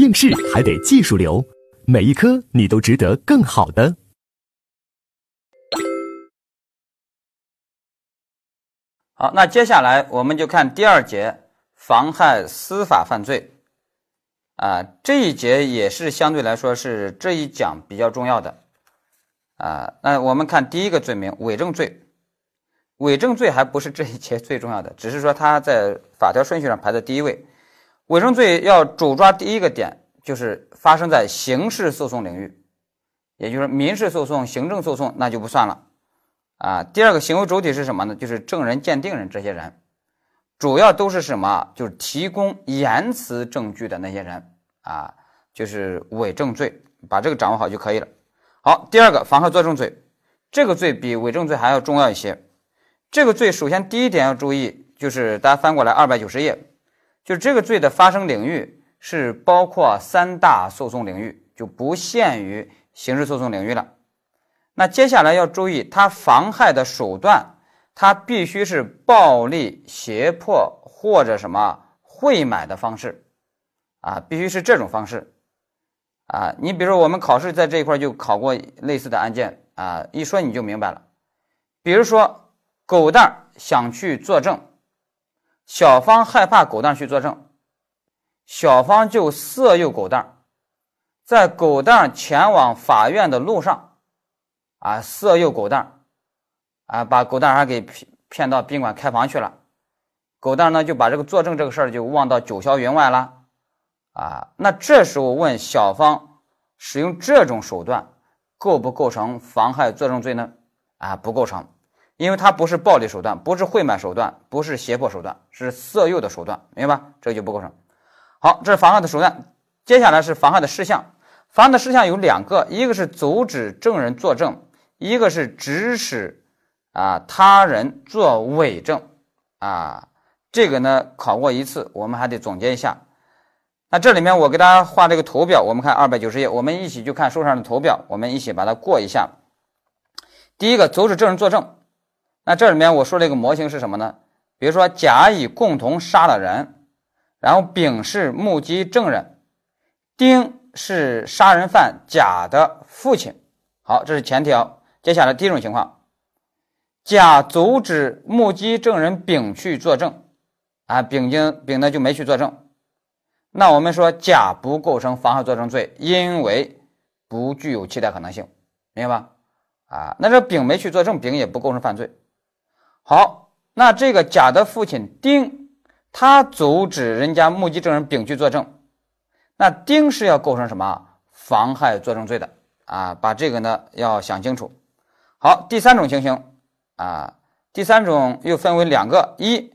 应试还得技术流，每一科你都值得更好的。好，那接下来我们就看第二节妨害司法犯罪。啊，这一节也是相对来说是这一讲比较重要的。啊，那我们看第一个罪名伪证罪。伪证罪还不是这一节最重要的，只是说它在法条顺序上排在第一位。伪证罪要主抓第一个点，就是发生在刑事诉讼领域，也就是民事诉讼、行政诉讼那就不算了。啊，第二个行为主体是什么呢？就是证人、鉴定人这些人，主要都是什么？就是提供言辞证据的那些人啊，就是伪证罪，把这个掌握好就可以了。好，第二个妨害作证罪，这个罪比伪证罪还要重要一些。这个罪首先第一点要注意，就是大家翻过来二百九十页，就这个罪的发生领域是包括三大诉讼领域，就不限于刑事诉讼领域了。那接下来要注意，它妨害的手段，它必须是暴力、胁迫或者什么贿买的方式，啊，必须是这种方式，啊，你比如说我们考试在这一块就考过类似的案件，啊，一说你就明白了，比如说。狗蛋想去作证，小芳害怕狗蛋去作证，小芳就色诱狗蛋，在狗蛋前往法院的路上，啊，色诱狗蛋，啊，把狗蛋还给骗骗到宾馆开房去了，狗蛋呢就把这个作证这个事儿就忘到九霄云外了，啊，那这时候问小芳使用这种手段构不构成妨害作证罪呢？啊，不构成。因为它不是暴力手段，不是贿买手段，不是胁迫手段，是色诱的手段，明白吧？这就不构成。好，这是妨害的手段。接下来是妨害的事项。妨害的事项有两个，一个是阻止证人作证，一个是指使啊他人作伪证啊。这个呢考过一次，我们还得总结一下。那这里面我给大家画这个图表，我们看二百九十页，我们一起就看书上的图表，我们一起把它过一下。第一个，阻止证人作证。那这里面我说这个模型是什么呢？比如说甲乙共同杀了人，然后丙是目击证人，丁是杀人犯甲的父亲。好，这是前条。接下来第一种情况，甲阻止目击证人丙去作证，啊，丙经丙呢就没去作证。那我们说甲不构成妨害作证罪，因为不具有期待可能性，明白吧？啊，那这丙没去作证，丙也不构成犯罪。好，那这个甲的父亲丁，他阻止人家目击证人丙去作证，那丁是要构成什么妨害作证罪的啊？把这个呢要想清楚。好，第三种情形啊，第三种又分为两个：一，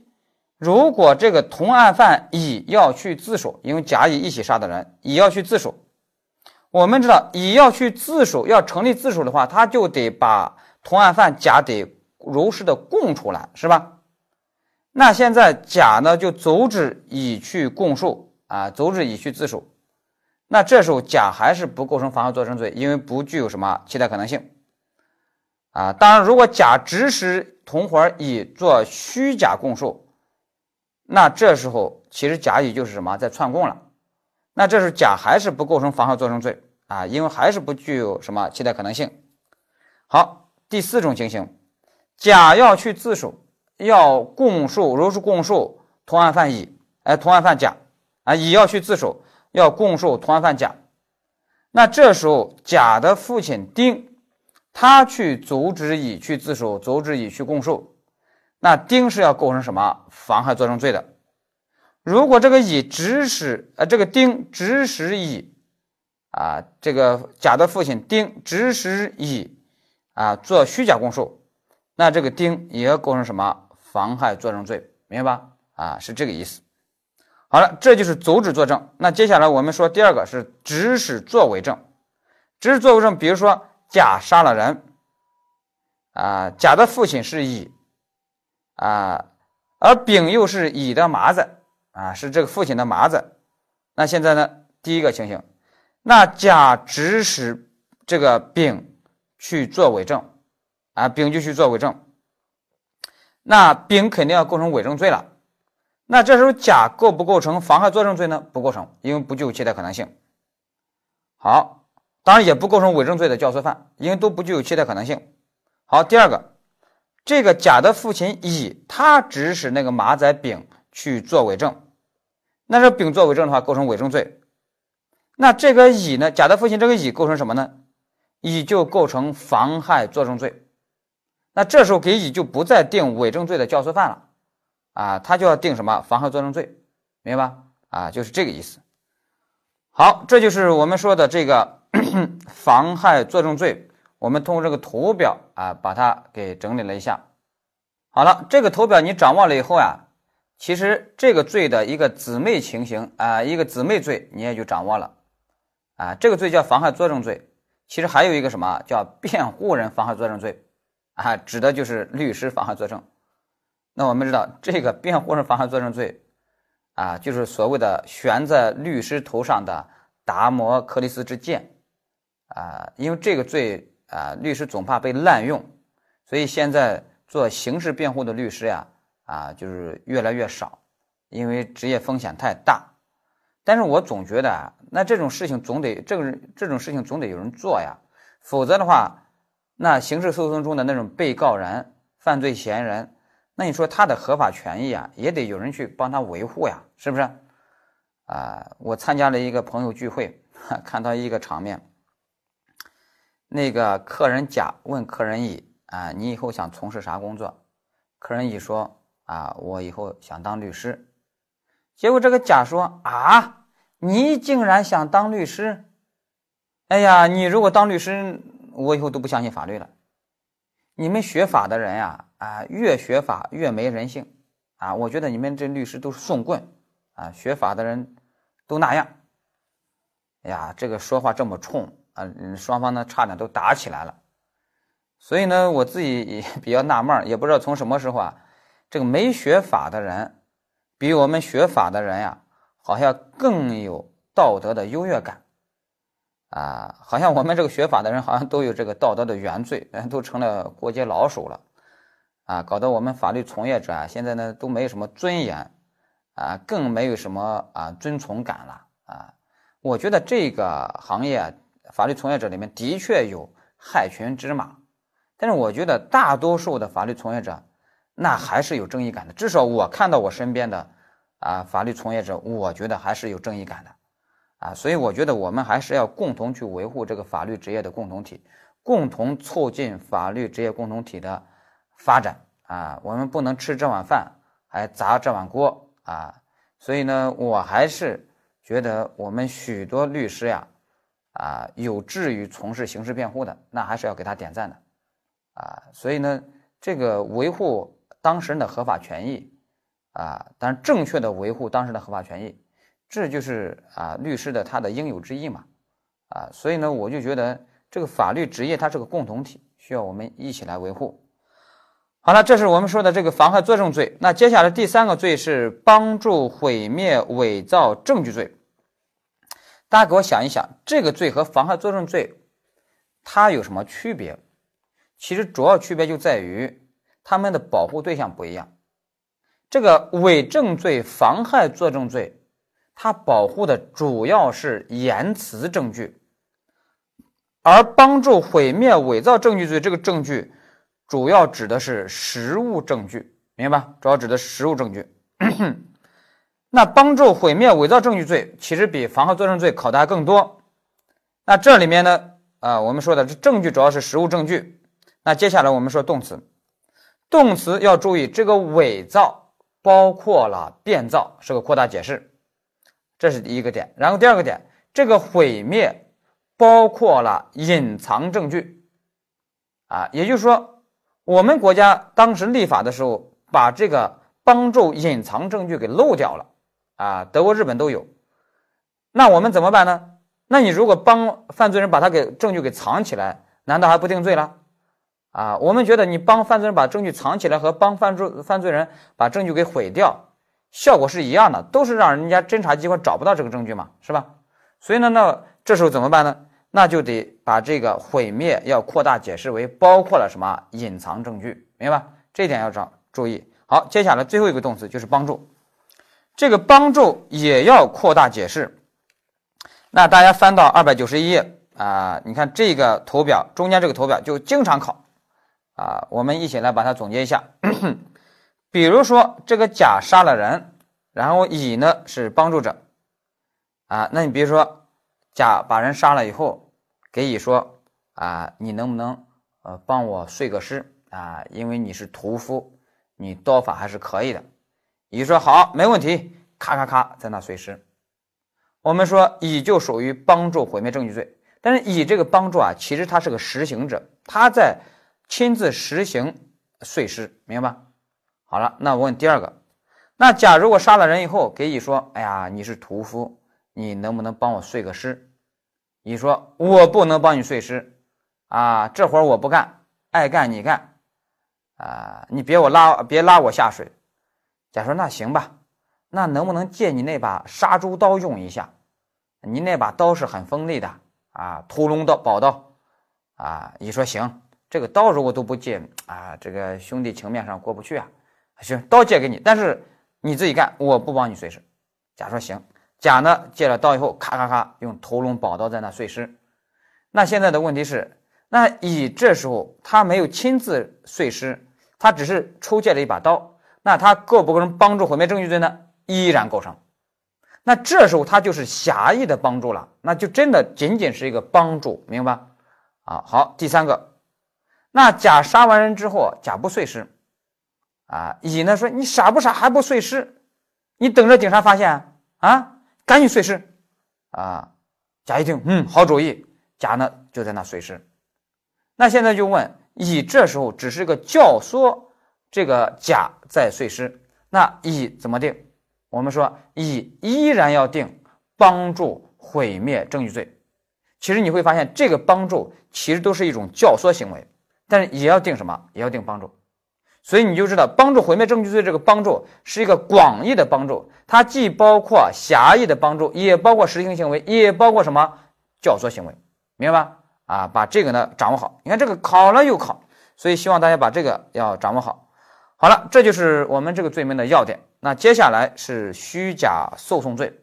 如果这个同案犯乙要去自首，因为甲乙一起杀的人，乙要去自首，我们知道乙要去自首，要成立自首的话，他就得把同案犯甲得。如实的供出来是吧？那现在甲呢就阻止乙去供述啊，阻止乙去自首。那这时候甲还是不构成妨害作证罪，因为不具有什么期待可能性啊。当然，如果甲指使同伙乙做虚假供述，那这时候其实甲乙就是什么在串供了。那这时候甲还是不构成妨害作证罪啊，因为还是不具有什么期待可能性。好，第四种情形。甲要去自首，要供述，如实供述同案犯乙，哎，同案犯甲，啊，乙要去自首，要供述同案犯甲。那这时候，甲的父亲丁，他去阻止乙去自首，阻止乙去供述，那丁是要构成什么妨害作证罪的？如果这个乙指使，呃，这个丁指使乙，啊，这个甲的父亲丁指使乙，啊，做虚假供述。那这个丁也要构成什么妨害作证罪，明白吧？啊，是这个意思。好了，这就是阻止作证。那接下来我们说第二个是指使作伪证。指使作伪证，比如说甲杀了人，啊，甲的父亲是乙，啊，而丙又是乙的麻子，啊，是这个父亲的麻子。那现在呢，第一个情形，那甲指使这个丙去做伪证。啊，丙就去做伪证，那丙肯定要构成伪证罪了。那这时候甲构不构成妨害作证罪呢？不构成，因为不具有期待可能性。好，当然也不构成伪证罪的教唆犯，因为都不具有期待可能性。好，第二个，这个甲的父亲乙，他指使那个马仔丙去做伪证，那这丙做伪证的话，构成伪证罪。那这个乙呢？甲的父亲这个乙构成什么呢？乙就构成妨害作证罪。那这时候给乙就不再定伪证罪的教唆犯了。啊，他就要定什么妨害作证罪，明白吧？啊，就是这个意思。好，这就是我们说的这个 妨害作证罪。我们通过这个图表啊，把它给整理了一下。好了，这个图表你掌握了以后呀，其实这个罪的一个姊妹情形啊，一个姊妹罪你也就掌握了。啊，这个罪叫妨害作证罪，其实还有一个什么叫辩护人妨害作证罪啊，指的就是律师妨害作证。那我们知道，这个辩护人妨害作证罪，啊，就是所谓的悬在律师头上的达摩克里斯之剑，啊，因为这个罪啊，律师总怕被滥用，所以现在做刑事辩护的律师呀，啊，就是越来越少，因为职业风险太大。但是我总觉得啊，那这种事情总得这个这种事情总得有人做呀，否则的话，那刑事诉讼中的那种被告人、犯罪嫌疑人。那你说他的合法权益啊，也得有人去帮他维护呀，是不是？啊，我参加了一个朋友聚会，看到一个场面，那个客人甲问客人乙啊，你以后想从事啥工作？客人乙说啊，我以后想当律师。结果这个甲说啊，你竟然想当律师？哎呀，你如果当律师，我以后都不相信法律了。你们学法的人呀。啊，越学法越没人性啊！我觉得你们这律师都是送棍啊，学法的人都那样。哎呀，这个说话这么冲啊，双方呢差点都打起来了。所以呢，我自己也比较纳闷也不知道从什么时候啊，这个没学法的人比我们学法的人呀，好像更有道德的优越感啊，好像我们这个学法的人好像都有这个道德的原罪，都成了过街老鼠了。啊，搞得我们法律从业者啊，现在呢都没有什么尊严，啊，更没有什么啊尊崇感了啊。我觉得这个行业法律从业者里面的确有害群之马，但是我觉得大多数的法律从业者那还是有正义感的。至少我看到我身边的啊法律从业者，我觉得还是有正义感的啊。所以我觉得我们还是要共同去维护这个法律职业的共同体，共同促进法律职业共同体的。发展啊，我们不能吃这碗饭还砸这碗锅啊！所以呢，我还是觉得我们许多律师呀，啊，有志于从事刑事辩护的，那还是要给他点赞的啊！所以呢，这个维护当事人的合法权益啊，但正确的维护当事人的合法权益，这就是啊律师的他的应有之义嘛啊！所以呢，我就觉得这个法律职业它是个共同体，需要我们一起来维护。好了，这是我们说的这个妨害作证罪。那接下来第三个罪是帮助毁灭、伪造证据罪。大家给我想一想，这个罪和妨害作证罪它有什么区别？其实主要区别就在于他们的保护对象不一样。这个伪证罪、妨害作证罪，它保护的主要是言辞证据，而帮助毁灭、伪造证据罪这个证据。主要指的是实物证据，明白吧？主要指的是实物证据。那帮助毁灭、伪造证据罪，其实比妨害作证罪考的还更多。那这里面呢，啊，我们说的这证据主要是实物证据。那接下来我们说动词，动词要注意，这个伪造包括了变造，是个扩大解释，这是第一个点。然后第二个点，这个毁灭包括了隐藏证据，啊，也就是说。我们国家当时立法的时候，把这个帮助隐藏证据给漏掉了，啊，德国、日本都有。那我们怎么办呢？那你如果帮犯罪人把他给证据给藏起来，难道还不定罪了？啊，我们觉得你帮犯罪人把证据藏起来和帮犯罪犯罪人把证据给毁掉，效果是一样的，都是让人家侦查机关找不到这个证据嘛，是吧？所以呢，那这时候怎么办呢？那就得把这个毁灭要扩大解释为包括了什么隐藏证据，明白吧？这一点要找注意。好，接下来最后一个动词就是帮助。这个帮助也要扩大解释。那大家翻到二百九十一页啊，你看这个图表中间这个图表就经常考啊，我们一起来把它总结一下。比如说这个甲杀了人，然后乙呢是帮助者啊，那你比如说甲把人杀了以后，给乙说啊，你能不能呃帮我碎个尸啊？因为你是屠夫，你刀法还是可以的。乙说好，没问题，咔咔咔在那碎尸。我们说乙就属于帮助毁灭证据罪，但是乙这个帮助啊，其实他是个实行者，他在亲自实行碎尸，明白吧？好了，那我问第二个，那甲如果杀了人以后，给乙说，哎呀，你是屠夫，你能不能帮我碎个尸？乙说，我不能帮你碎尸，啊，这活我不干，爱干你干，啊，你别我拉，别拉我下水。甲说，那行吧，那能不能借你那把杀猪刀用一下？你那把刀是很锋利的啊，屠龙刀、宝刀，啊，乙说行，这个刀如果都不借啊，这个兄弟情面上过不去啊。行，刀借给你，但是你自己干，我不帮你碎尸。甲说行。甲呢借了刀以后，咔咔咔用屠龙宝刀在那碎尸。那现在的问题是，那乙这时候他没有亲自碎尸，他只是出借了一把刀，那他构不构成帮助毁灭证据罪呢？依然构成。那这时候他就是狭义的帮助了，那就真的仅仅是一个帮助，明白？啊，好，第三个，那甲杀完人之后，甲不碎尸。啊，乙呢说你傻不傻还不碎尸？你等着警察发现啊？赶紧碎尸！啊，甲一听，嗯，好主意。甲呢就在那碎尸。那现在就问乙，这时候只是个教唆这个甲在碎尸，那乙怎么定？我们说乙依然要定帮助毁灭证据罪。其实你会发现，这个帮助其实都是一种教唆行为，但是也要定什么？也要定帮助。所以你就知道，帮助毁灭证据罪这个帮助是一个广义的帮助，它既包括狭义的帮助，也包括实行行为，也包括什么教唆行为，明白吧？啊，把这个呢掌握好。你看这个考了又考，所以希望大家把这个要掌握好。好了，这就是我们这个罪名的要点。那接下来是虚假诉讼罪。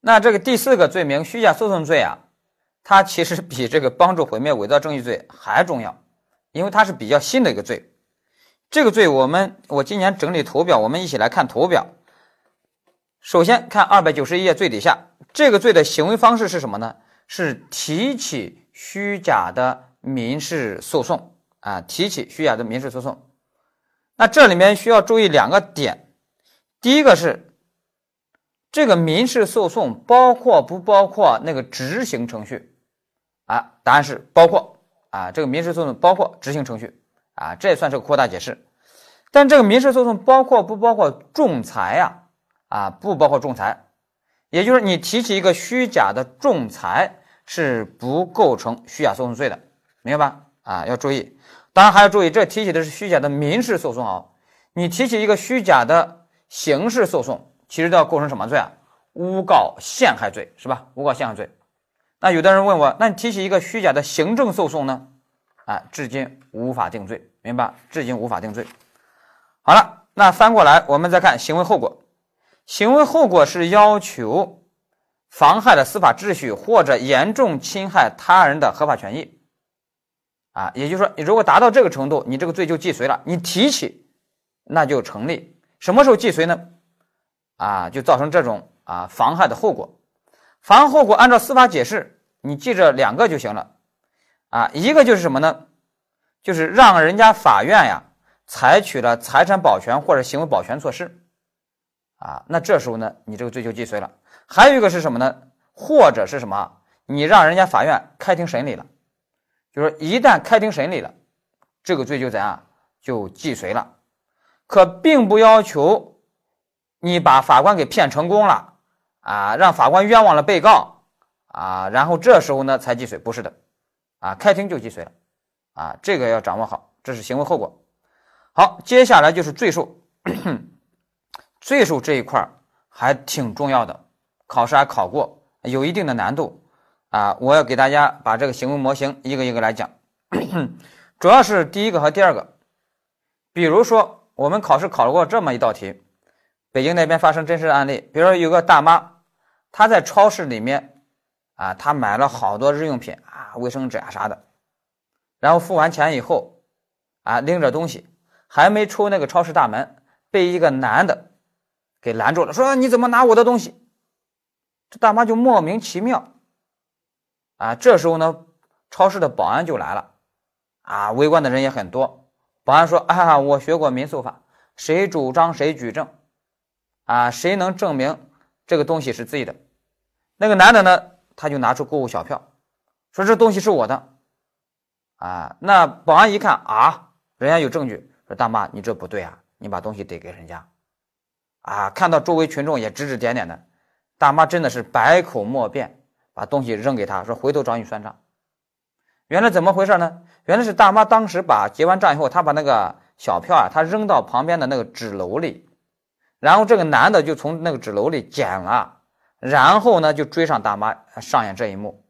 那这个第四个罪名虚假诉讼罪啊，它其实比这个帮助毁灭伪造证据罪还重要，因为它是比较新的一个罪。这个罪，我们我今年整理图表，我们一起来看图表。首先看二百九十一页最底下，这个罪的行为方式是什么呢？是提起虚假的民事诉讼啊，提起虚假的民事诉讼。那这里面需要注意两个点，第一个是这个民事诉讼包括不包括那个执行程序啊？答案是包括啊，这个民事诉讼包括执行程序。啊，这也算是个扩大解释，但这个民事诉讼包括不包括仲裁呀？啊，不包括仲裁，也就是你提起一个虚假的仲裁是不构成虚假诉讼罪的，明白吧？啊，要注意，当然还要注意，这提起的是虚假的民事诉讼啊，你提起一个虚假的刑事诉讼，其实都要构成什么罪啊？诬告陷害罪是吧？诬告陷害罪。那有的人问我，那你提起一个虚假的行政诉讼呢？啊，至今无法定罪。明白，至今无法定罪。好了，那翻过来，我们再看行为后果。行为后果是要求妨害了司法秩序或者严重侵害他人的合法权益。啊，也就是说，你如果达到这个程度，你这个罪就既遂了。你提起，那就成立。什么时候既遂呢？啊，就造成这种啊妨害的后果。妨害后果按照司法解释，你记着两个就行了。啊，一个就是什么呢？就是让人家法院呀采取了财产保全或者行为保全措施，啊，那这时候呢，你这个罪就既遂了。还有一个是什么呢？或者是什么？你让人家法院开庭审理了，就说一旦开庭审理了，这个罪就怎样就既遂了。可并不要求你把法官给骗成功了啊，让法官冤枉了被告啊，然后这时候呢才既遂，不是的，啊，开庭就既遂了。啊，这个要掌握好，这是行为后果。好，接下来就是罪数，罪数这一块还挺重要的，考试还考过，有一定的难度啊。我要给大家把这个行为模型一个一个来讲，主要是第一个和第二个。比如说，我们考试考过这么一道题：北京那边发生真实的案例，比如说有个大妈，她在超市里面啊，她买了好多日用品啊，卫生纸啊啥的，然后付完钱以后啊，拎着东西还没出那个超市大门，被一个男的给拦住了，说你怎么拿我的东西？这大妈就莫名其妙啊，这时候呢，超市的保安就来了啊，围观的人也很多，保安说啊，我学过民诉法，谁主张谁举证。啊，谁能证明这个东西是自己的？那个男的呢？他就拿出购物小票，说这东西是我的。啊，那保安一看啊，人家有证据，说大妈你这不对啊，你把东西得给人家。啊，看到周围群众也指指点点的，大妈真的是百口莫辩，把东西扔给他说回头找你算账。原来怎么回事呢？原来是大妈当时把结完账以后，她把那个小票啊，她扔到旁边的那个纸篓里。然后这个男的就从那个纸篓里捡了，然后呢就追上大妈上演这一幕。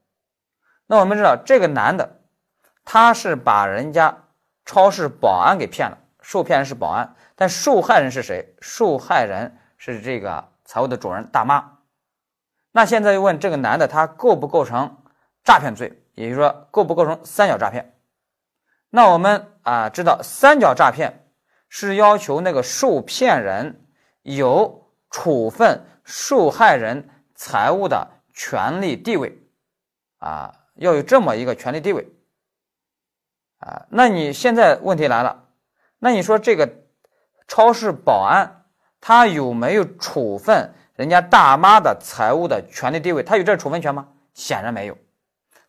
那我们知道这个男的，他是把人家超市保安给骗了，受骗人是保安，但受害人是谁？受害人是这个财务的主人大妈。那现在又问这个男的他构不构成诈骗罪？也就是说构不构成三角诈骗？那我们啊知道三角诈骗是要求那个受骗人。有处分受害人财务的权利地位，啊，要有这么一个权利地位，啊，那你现在问题来了，那你说这个超市保安他有没有处分人家大妈的财务的权利地位？他有这处分权吗？显然没有。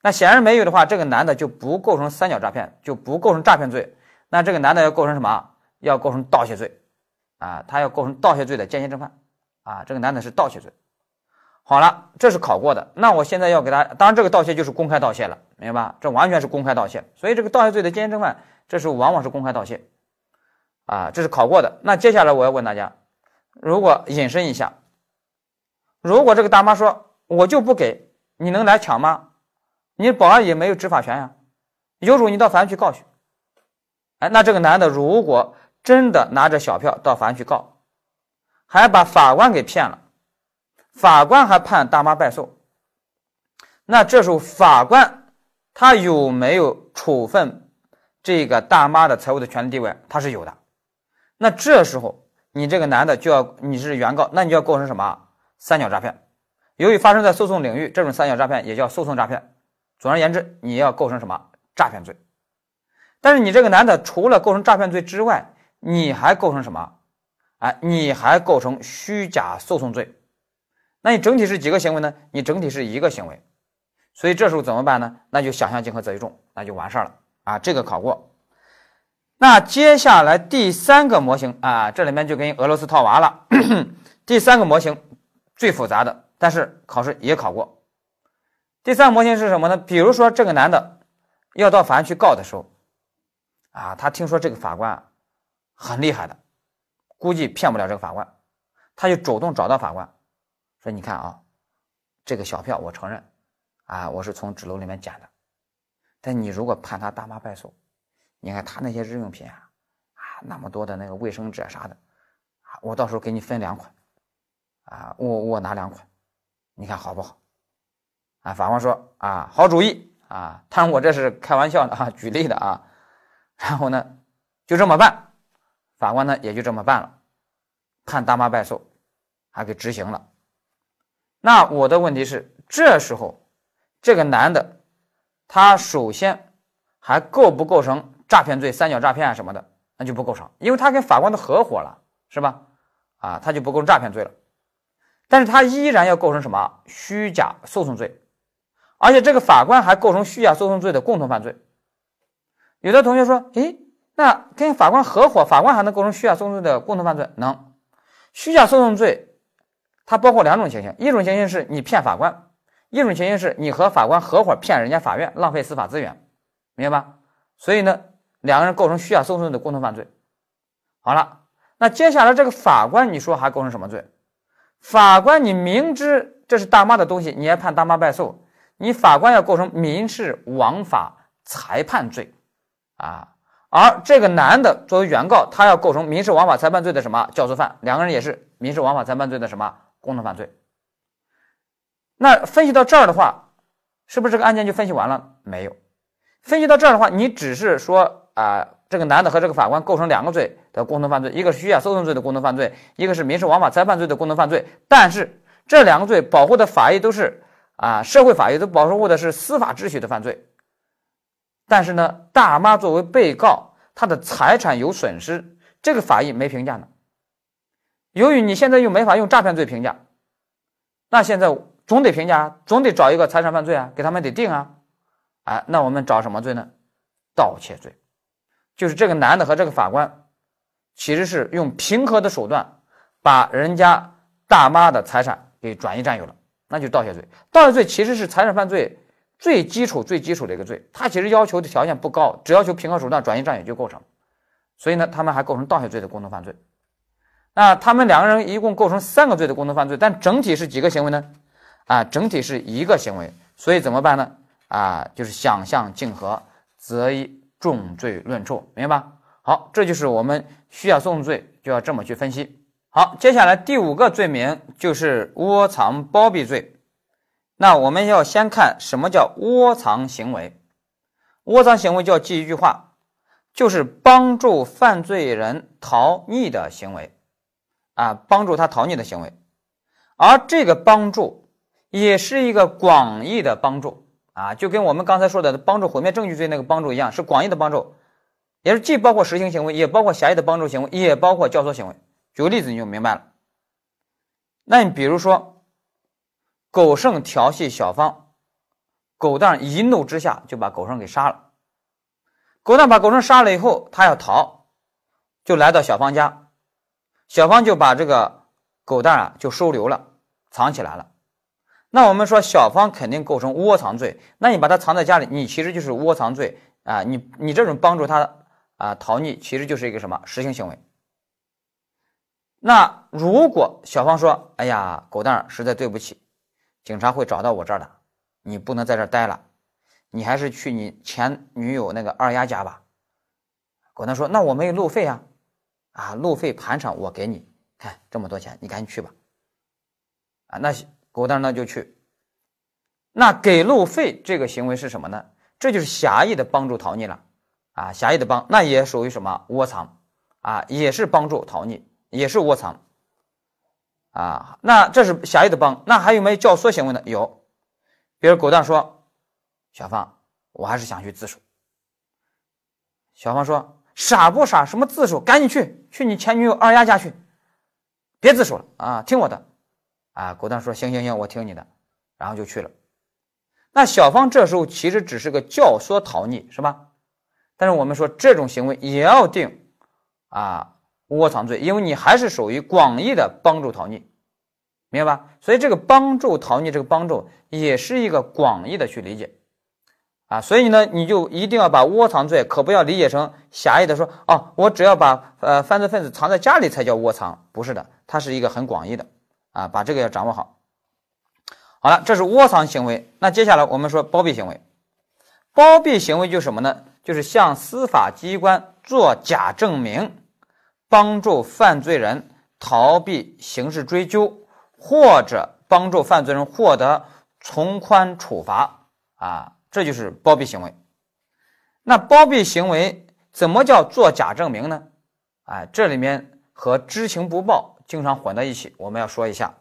那显然没有的话，这个男的就不构成三角诈骗，就不构成诈骗罪。那这个男的要构成什么？要构成盗窃罪。啊，他要构成盗窃罪的间接正犯，啊，这个男的是盗窃罪。好了，这是考过的。那我现在要给他，当然这个盗窃就是公开盗窃了，明白吧？这完全是公开盗窃。所以这个盗窃罪的间接正犯，这时候往往是公开盗窃，啊，这是考过的。那接下来我要问大家，如果引申一下，如果这个大妈说我就不给，你能来抢吗？你保安也没有执法权呀，有种你到法院去告去。哎，那这个男的如果。真的拿着小票到法院去告，还把法官给骗了，法官还判大妈败诉。那这时候法官他有没有处分这个大妈的财务的权利地位？他是有的。那这时候你这个男的就要你是原告，那你就要构成什么三角诈骗？由于发生在诉讼领域，这种三角诈骗也叫诉讼诈骗。总而言之，你要构成什么诈骗罪？但是你这个男的除了构成诈骗罪之外，你还构成什么？哎，你还构成虚假诉讼罪。那你整体是几个行为呢？你整体是一个行为。所以这时候怎么办呢？那就想象竞合择一重，那就完事儿了啊。这个考过。那接下来第三个模型啊，这里面就跟俄罗斯套娃了。第三个模型最复杂的，但是考试也考过。第三个模型是什么呢？比如说这个男的要到法院去告的时候，啊，他听说这个法官。很厉害的，估计骗不了这个法官，他就主动找到法官，说：“你看啊，这个小票我承认，啊，我是从纸篓里面捡的，但你如果判他大妈败诉，你看他那些日用品啊，啊，那么多的那个卫生纸啥的，啊，我到时候给你分两款，啊，我我拿两款，你看好不好？”啊，法官说：“啊，好主意啊，当然我这是开玩笑的啊，举例的啊，然后呢，就这么办。”法官呢也就这么办了，判大妈败诉，还给执行了。那我的问题是，这时候这个男的，他首先还构不构成诈骗罪、三角诈骗啊什么的？那就不构成，因为他跟法官都合伙了，是吧？啊，他就不构成诈骗罪了。但是他依然要构成什么？虚假诉讼罪，而且这个法官还构成虚假诉讼罪的共同犯罪。有的同学说，诶。那跟法官合伙，法官还能构成虚假诉讼罪的共同犯罪？能。虚假诉讼罪它包括两种情形，一种情形是你骗法官，一种情形是你和法官合伙骗人家法院，浪费司法资源，明白吧？所以呢，两个人构成虚假诉讼的共同犯罪。好了，那接下来这个法官，你说还构成什么罪？法官，你明知这是大妈的东西，你还判大妈败诉，你法官要构成民事枉法裁判罪啊。而这个男的作为原告，他要构成民事枉法裁判罪的什么教唆犯，两个人也是民事枉法裁判罪的什么共同犯罪。那分析到这儿的话，是不是这个案件就分析完了？没有，分析到这儿的话，你只是说啊，这个男的和这个法官构成两个罪的共同犯罪，一个是虚假诉讼罪的共同犯罪，一个是民事枉法裁判罪的共同犯罪。但是这两个罪保护的法益都是啊，社会法益都保护的是司法秩序的犯罪。但是呢，大妈作为被告，她的财产有损失，这个法益没评价呢。由于你现在又没法用诈骗罪评价，那现在总得评价，总得找一个财产犯罪啊，给他们得定啊。哎，那我们找什么罪呢？盗窃罪，就是这个男的和这个法官，其实是用平和的手段把人家大妈的财产给转移占有了，那就盗窃罪。盗窃罪其实是财产犯罪。最基础、最基础的一个罪，它其实要求的条件不高，只要求平和手段转移占有就构成。所以呢，他们还构成盗窃罪的共同犯罪。那他们两个人一共构成三个罪的共同犯罪，但整体是几个行为呢？啊，整体是一个行为。所以怎么办呢？啊，就是想象竞合，择一重罪论处，明白吧？好，这就是我们需要诉讼罪就要这么去分析。好，接下来第五个罪名就是窝藏包庇罪。那我们要先看什么叫窝藏行为，窝藏行为就要记一句话，就是帮助犯罪人逃匿的行为，啊，帮助他逃匿的行为，而这个帮助也是一个广义的帮助啊，就跟我们刚才说的帮助毁灭证据罪那个帮助一样，是广义的帮助，也是既包括实行行为，也包括狭义的帮助行为，也包括教唆行为。举个例子你就明白了，那你比如说。狗剩调戏小芳，狗蛋一怒之下就把狗剩给杀了。狗蛋把狗剩杀了以后，他要逃，就来到小芳家，小芳就把这个狗蛋啊就收留了，藏起来了。那我们说小芳肯定构成窝藏罪，那你把它藏在家里，你其实就是窝藏罪啊！你你这种帮助他啊逃匿，其实就是一个什么实行行为。那如果小芳说：“哎呀，狗蛋实在对不起。”警察会找到我这儿的，你不能在这儿待了，你还是去你前女友那个二丫家吧。狗蛋说：“那我没有路费啊，啊，路费盘缠我给你，看这么多钱，你赶紧去吧。”啊，那狗蛋那就去。那给路费这个行为是什么呢？这就是狭义的帮助逃匿了，啊，狭义的帮，那也属于什么窝藏，啊，也是帮助逃匿，也是窝藏。啊，那这是狭义的帮，那还有没有教唆行为呢？有，比如狗蛋说：“小芳，我还是想去自首。”小芳说：“傻不傻？什么自首？赶紧去，去你前女友二丫家去，别自首了啊！听我的。”啊，狗蛋说：“行行行，我听你的。”然后就去了。那小芳这时候其实只是个教唆逃匿，是吧？但是我们说这种行为也要定啊。窝藏罪，因为你还是属于广义的帮助逃匿，明白吧？所以这个帮助逃匿，这个帮助也是一个广义的去理解啊。所以呢，你就一定要把窝藏罪可不要理解成狭义的说哦，我只要把呃犯罪分子藏在家里才叫窝藏，不是的，它是一个很广义的啊，把这个要掌握好。好了，这是窝藏行为。那接下来我们说包庇行为，包庇行为就是什么呢？就是向司法机关作假证明。帮助犯罪人逃避刑事追究，或者帮助犯罪人获得从宽处罚啊，这就是包庇行为。那包庇行为怎么叫作假证明呢？哎，这里面和知情不报经常混在一起，我们要说一下。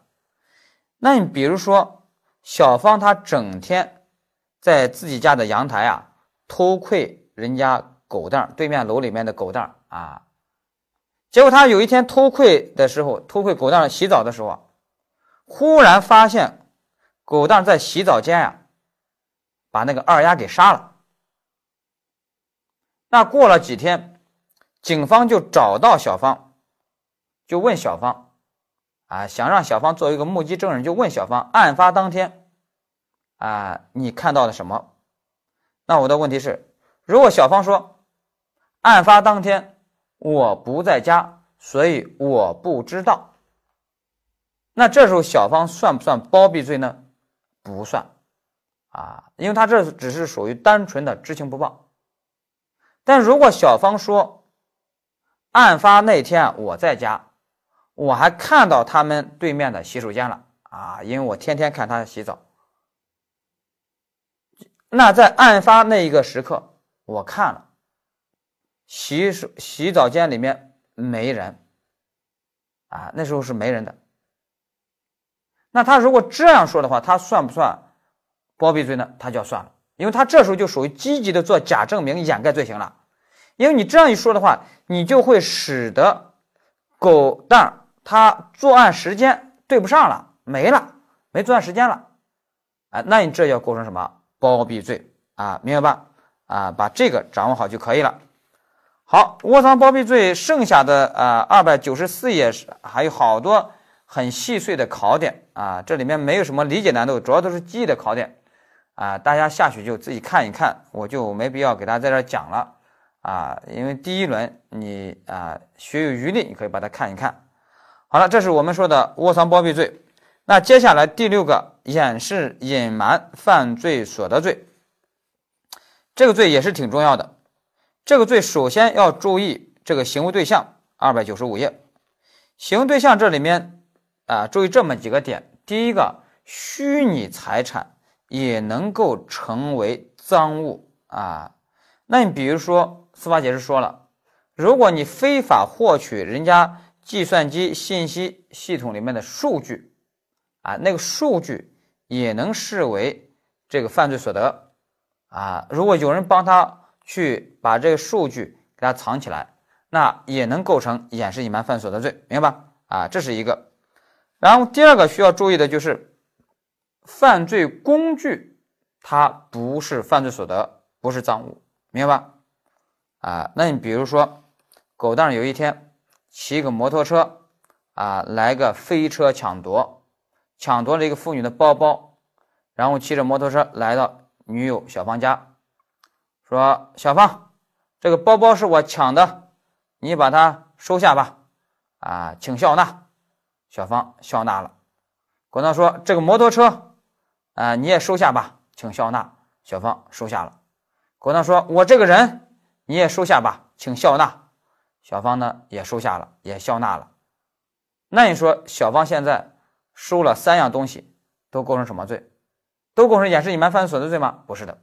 那你比如说，小芳她整天在自己家的阳台啊偷窥人家狗蛋儿对面楼里面的狗蛋儿啊。结果他有一天偷窥的时候，偷窥狗蛋洗澡的时候啊，忽然发现狗蛋在洗澡间呀，把那个二丫给杀了。那过了几天，警方就找到小芳，就问小芳，啊，想让小芳做一个目击证人，就问小芳，案发当天，啊，你看到了什么？那我的问题是，如果小芳说，案发当天。我不在家，所以我不知道。那这时候小芳算不算包庇罪呢？不算，啊，因为他这只是属于单纯的知情不报。但如果小芳说，案发那天我在家，我还看到他们对面的洗手间了啊，因为我天天看他洗澡。那在案发那一个时刻，我看了洗手洗澡间里面没人啊，那时候是没人的。那他如果这样说的话，他算不算包庇罪呢？他就要算了，因为他这时候就属于积极的做假证明掩盖罪行了。因为你这样一说的话，你就会使得狗蛋他作案时间对不上了，没了，没作案时间了，啊，那你这要构成什么包庇罪啊？明白吧？啊，把这个掌握好就可以了。好，窝藏包庇罪剩下的啊二百九十四页是还有好多很细碎的考点啊，这里面没有什么理解难度，主要都是记忆的考点啊，大家下去就自己看一看，我就没必要给大家在这讲了。啊，因为第一轮你啊学有余力，你可以把它看一看。好了，这是我们说的窝藏包庇罪。那接下来第六个掩饰隐瞒犯罪所得罪，这个罪也是挺重要的。这个罪首先要注意这个行为对象，二百九十五页，行为对象这里面啊注意这么几个点。第一个，虚拟财产也能够成为赃物啊。那你比如说。司法解释说了，如果你非法获取人家计算机信息系统里面的数据，啊，那个数据也能视为这个犯罪所得，啊，如果有人帮他去把这个数据给他藏起来，那也能构成掩饰隐瞒犯罪所得罪，明白吧？啊，这是一个。然后第二个需要注意的就是，犯罪工具它不是犯罪所得，不是赃物，明白吧？啊，那你比如说，狗蛋有一天骑个摩托车，啊，来个飞车抢夺，抢夺了一个妇女的包包，然后骑着摩托车来到女友小芳家，说：“小芳，这个包包是我抢的，你把它收下吧，啊，请笑纳。”小芳笑纳了。狗蛋说：“这个摩托车，啊，你也收下吧，请笑纳。”小芳收下了。狗蛋说：“我这个人。”你也收下吧，请笑纳。小芳呢也收下了，也笑纳了。那你说，小芳现在收了三样东西，都构成什么罪？都构成掩饰隐瞒犯罪所得罪吗？不是的，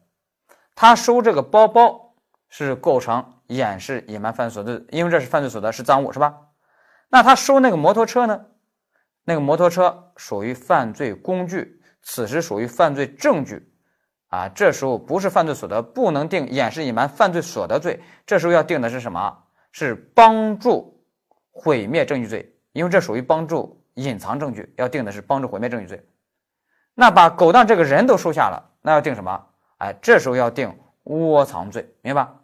他收这个包包是构成掩饰隐瞒犯罪所得，因为这是犯罪所得，是赃物，是吧？那他收那个摩托车呢？那个摩托车属于犯罪工具，此时属于犯罪证据。啊，这时候不是犯罪所得，不能定掩饰隐瞒犯罪所得罪。这时候要定的是什么？是帮助毁灭证据罪，因为这属于帮助隐藏证据，要定的是帮助毁灭证据罪。那把狗蛋这个人都收下了，那要定什么？哎，这时候要定窝藏罪，明白吧？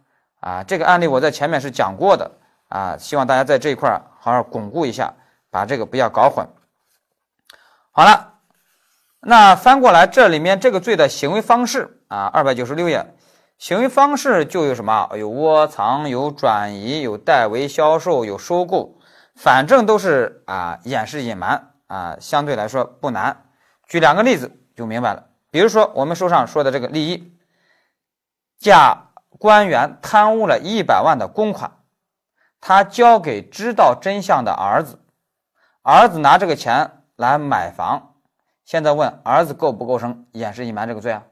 啊，这个案例我在前面是讲过的啊，希望大家在这一块好好巩固一下，把这个不要搞混。好了。那翻过来，这里面这个罪的行为方式啊，二百九十六页，行为方式就有什么？有窝藏，有转移，有代为销售，有收购，反正都是啊掩饰隐瞒啊，相对来说不难。举两个例子就明白了。比如说我们书上说的这个例一，甲官员贪污了一百万的公款，他交给知道真相的儿子，儿子拿这个钱来买房。现在问儿子构不构成掩饰隐瞒这个罪啊？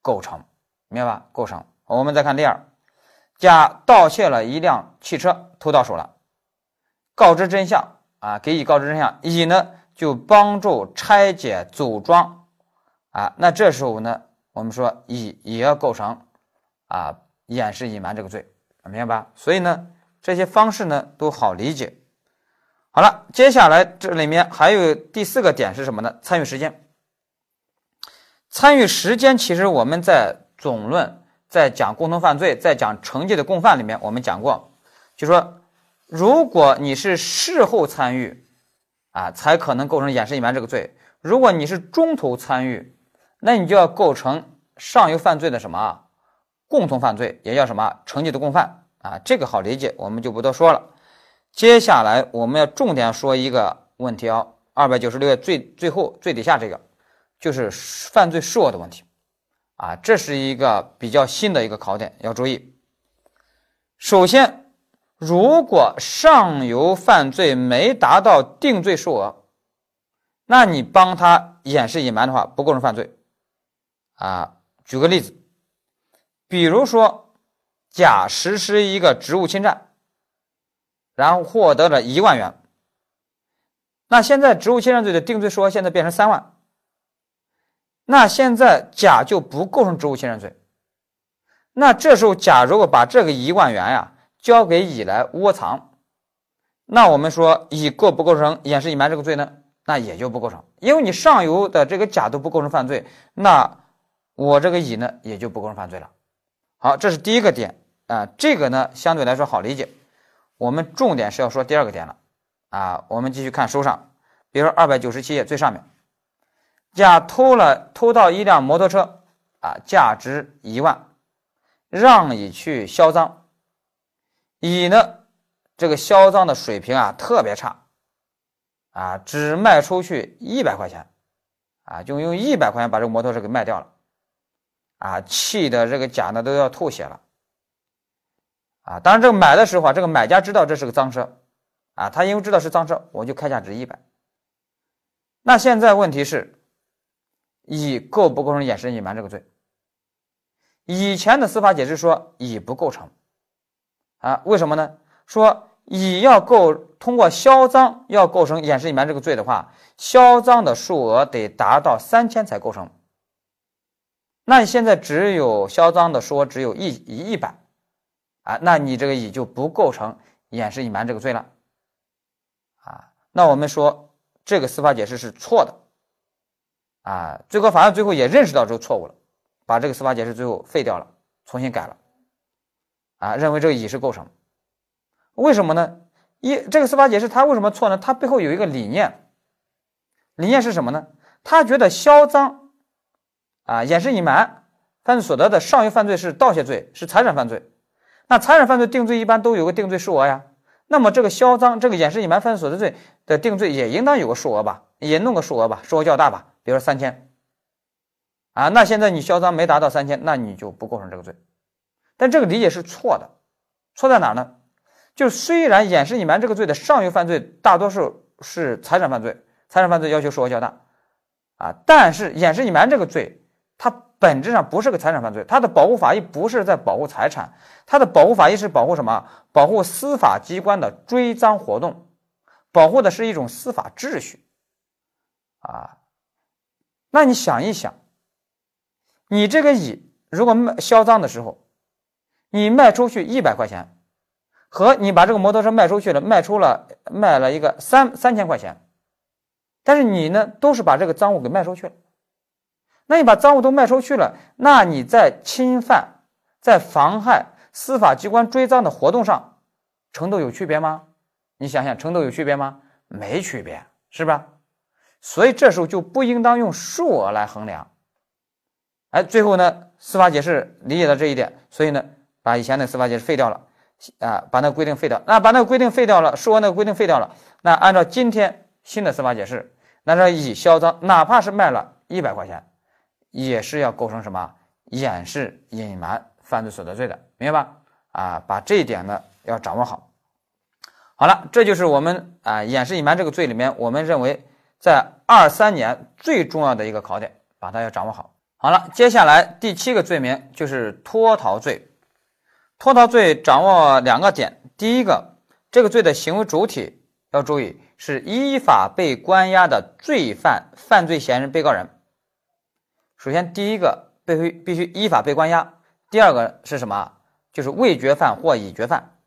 构成，明白吧？构成。我们再看第二，甲盗窃了一辆汽车，偷到手了，告知真相啊，给乙告知真相，乙呢就帮助拆解组装啊，那这时候呢，我们说乙也要构成啊掩饰隐瞒这个罪，明白吧？所以呢，这些方式呢都好理解。好了，接下来这里面还有第四个点是什么呢？参与时间。参与时间，其实我们在总论、在讲共同犯罪、在讲惩戒的共犯里面，我们讲过，就说如果你是事后参与，啊，才可能构成掩饰隐瞒这个罪；如果你是中途参与，那你就要构成上游犯罪的什么啊共同犯罪，也叫什么惩戒的共犯啊？这个好理解，我们就不多说了。接下来我们要重点说一个问题啊，二百九十六页最最后最底下这个，就是犯罪数额的问题啊，这是一个比较新的一个考点，要注意。首先，如果上游犯罪没达到定罪数额，那你帮他掩饰隐瞒的话，不构成犯罪。啊，举个例子，比如说甲实施一个职务侵占，然后获得了一万元，那现在职务侵占罪的定罪数额现在变成三万，那现在甲就不构成职务侵占罪。那这时候甲如果把这个一万元呀交给乙来窝藏，那我们说乙构不构成掩饰隐瞒这个罪呢？那也就不构成，因为你上游的这个甲都不构成犯罪，那。我这个乙呢也就不构成犯罪了。好，这是第一个点啊，这个呢相对来说好理解。我们重点是要说第二个点了啊。我们继续看书上，比如说二百九十七页最上面，甲偷了偷到一辆摩托车啊，价值一万，让乙去销赃。乙呢这个销赃的水平啊特别差啊，只卖出去一百块钱啊，就用一百块钱把这个摩托车给卖掉了。啊，气的这个甲呢都要吐血了，啊，当然这个买的时候啊，这个买家知道这是个赃车，啊，他因为知道是赃车，我就开价值一百。那现在问题是，乙构不构成掩饰隐瞒这个罪？以前的司法解释说乙不构成，啊，为什么呢？说乙要构通过销赃要构成掩饰隐瞒这个罪的话，销赃的数额得达到三千才构成。那你现在只有销赃的说只有一一一百，啊，那你这个乙就不构成掩饰隐瞒这个罪了，啊，那我们说这个司法解释是错的，啊，最高法院最后也认识到这个错误了，把这个司法解释最后废掉了，重新改了，啊，认为这个乙是构成，为什么呢？一这个司法解释它为什么错呢？它背后有一个理念，理念是什么呢？他觉得销赃。啊，掩饰隐瞒犯罪所得的上游犯罪是盗窃罪，是财产犯罪。那财产犯罪定罪一般都有个定罪数额呀。那么这个销赃、这个掩饰隐瞒犯罪所得罪的定罪也应当有个数额吧？也弄个数额吧，数额较大吧？比如说三千。啊，那现在你销赃没达到三千，那你就不构成这个罪。但这个理解是错的，错在哪呢？就虽然掩饰隐瞒这个罪的上游犯罪大多数是财产犯罪，财产犯罪要求数额较大啊，但是掩饰隐瞒这个罪。它本质上不是个财产犯罪，它的保护法益不是在保护财产，它的保护法益是保护什么？保护司法机关的追赃活动，保护的是一种司法秩序啊。那你想一想，你这个乙如果卖销赃的时候，你卖出去一百块钱，和你把这个摩托车卖出去了，卖出了卖了一个三三千块钱，但是你呢，都是把这个赃物给卖出去了。那你把赃物都卖出去了，那你在侵犯、在妨害司法机关追赃的活动上，程度有区别吗？你想想，程度有区别吗？没区别，是吧？所以这时候就不应当用数额来衡量。哎，最后呢，司法解释理解到这一点，所以呢，把以前的司法解释废掉了，啊，把那个规定废掉。那把那个规定废掉了，数额那个规定废掉了，那按照今天新的司法解释，那这乙销赃，哪怕是卖了一百块钱。也是要构成什么掩饰隐瞒犯罪所得罪的，明白吧？啊，把这一点呢要掌握好。好了，这就是我们啊掩饰隐瞒这个罪里面，我们认为在二三年最重要的一个考点，把它要掌握好。好了，接下来第七个罪名就是脱逃罪。脱逃罪掌握两个点，第一个，这个罪的行为主体要注意是依法被关押的罪犯、犯罪嫌疑人、被告人。首先，第一个必须必须依法被关押。第二个是什么？就是未决犯或已决犯。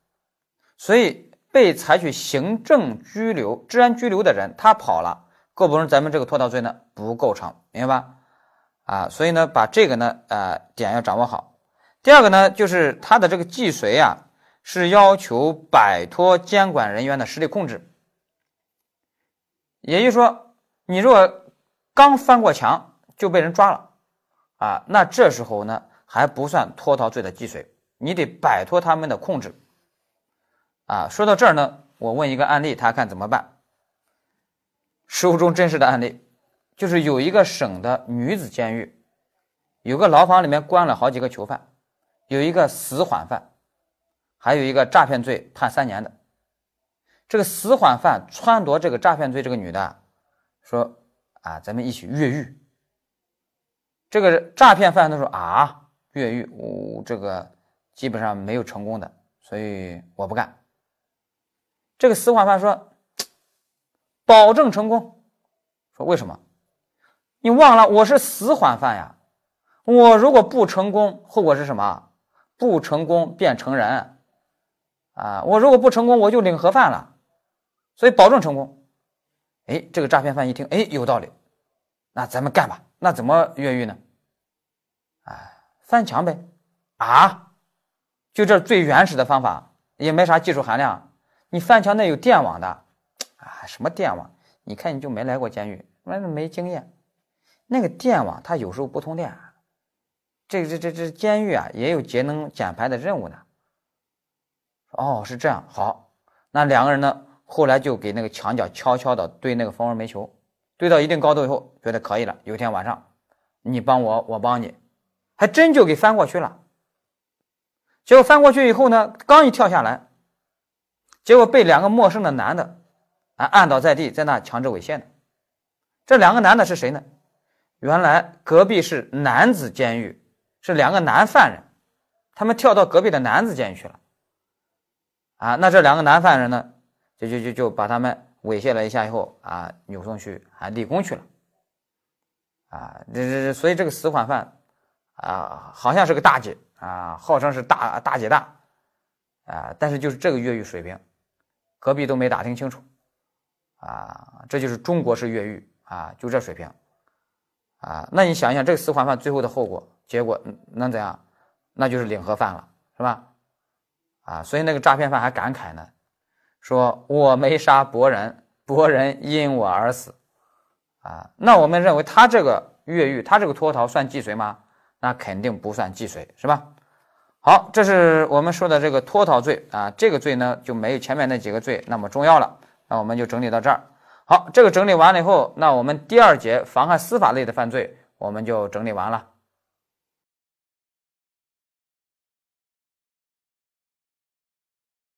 所以，被采取行政拘留、治安拘留的人，他跑了，构不成咱们这个脱逃罪呢？不构成，明白吧？啊，所以呢，把这个呢，呃，点要掌握好。第二个呢，就是他的这个既遂啊，是要求摆脱监管人员的实力控制。也就是说，你如果刚翻过墙。就被人抓了，啊，那这时候呢还不算脱逃罪的既遂，你得摆脱他们的控制，啊，说到这儿呢，我问一个案例，他看怎么办？实务中真实的案例，就是有一个省的女子监狱，有个牢房里面关了好几个囚犯，有一个死缓犯，还有一个诈骗罪判三年的。这个死缓犯撺掇这个诈骗罪这个女的说啊，咱们一起越狱。这个诈骗犯他说啊，越狱，我这个基本上没有成功的，所以我不干。这个死缓犯说，保证成功。说为什么？你忘了我是死缓犯呀，我如果不成功，后果是什么？不成功变成人啊！我如果不成功，我就领盒饭了，所以保证成功。哎，这个诈骗犯一听，哎，有道理，那咱们干吧。那怎么越狱呢？哎，翻墙呗！啊，就这最原始的方法，也没啥技术含量。你翻墙那有电网的啊？什么电网？你看你就没来过监狱，那没经验。那个电网它有时候不通电，这这这这监狱啊也有节能减排的任务呢。哦，是这样，好，那两个人呢，后来就给那个墙角悄悄的堆那个蜂窝煤球，堆到一定高度以后，觉得可以了。有一天晚上，你帮我，我帮你，还真就给翻过去了。结果翻过去以后呢，刚一跳下来，结果被两个陌生的男的啊按倒在地，在那强制猥亵呢。这两个男的是谁呢？原来隔壁是男子监狱，是两个男犯人，他们跳到隔壁的男子监狱去了。啊，那这两个男犯人呢，就就就就把他们猥亵了一下以后啊，扭送去啊立功去了。啊，这这所以这个死缓犯啊，好像是个大姐啊，号称是大大姐大啊，但是就是这个越狱水平，隔壁都没打听清楚啊，这就是中国式越狱啊，就这水平。啊，那你想一想，这个死缓犯最后的后果，结果能怎样？那就是领盒饭了，是吧？啊，所以那个诈骗犯还感慨呢，说我没杀伯仁，伯仁因我而死。啊，那我们认为他这个越狱，他这个脱逃算既遂吗？那肯定不算既遂，是吧？好，这是我们说的这个脱逃罪啊，这个罪呢就没有前面那几个罪那么重要了。那我们就整理到这儿。好，这个整理完了以后，那我们第二节妨害司法类的犯罪，我们就整理完了。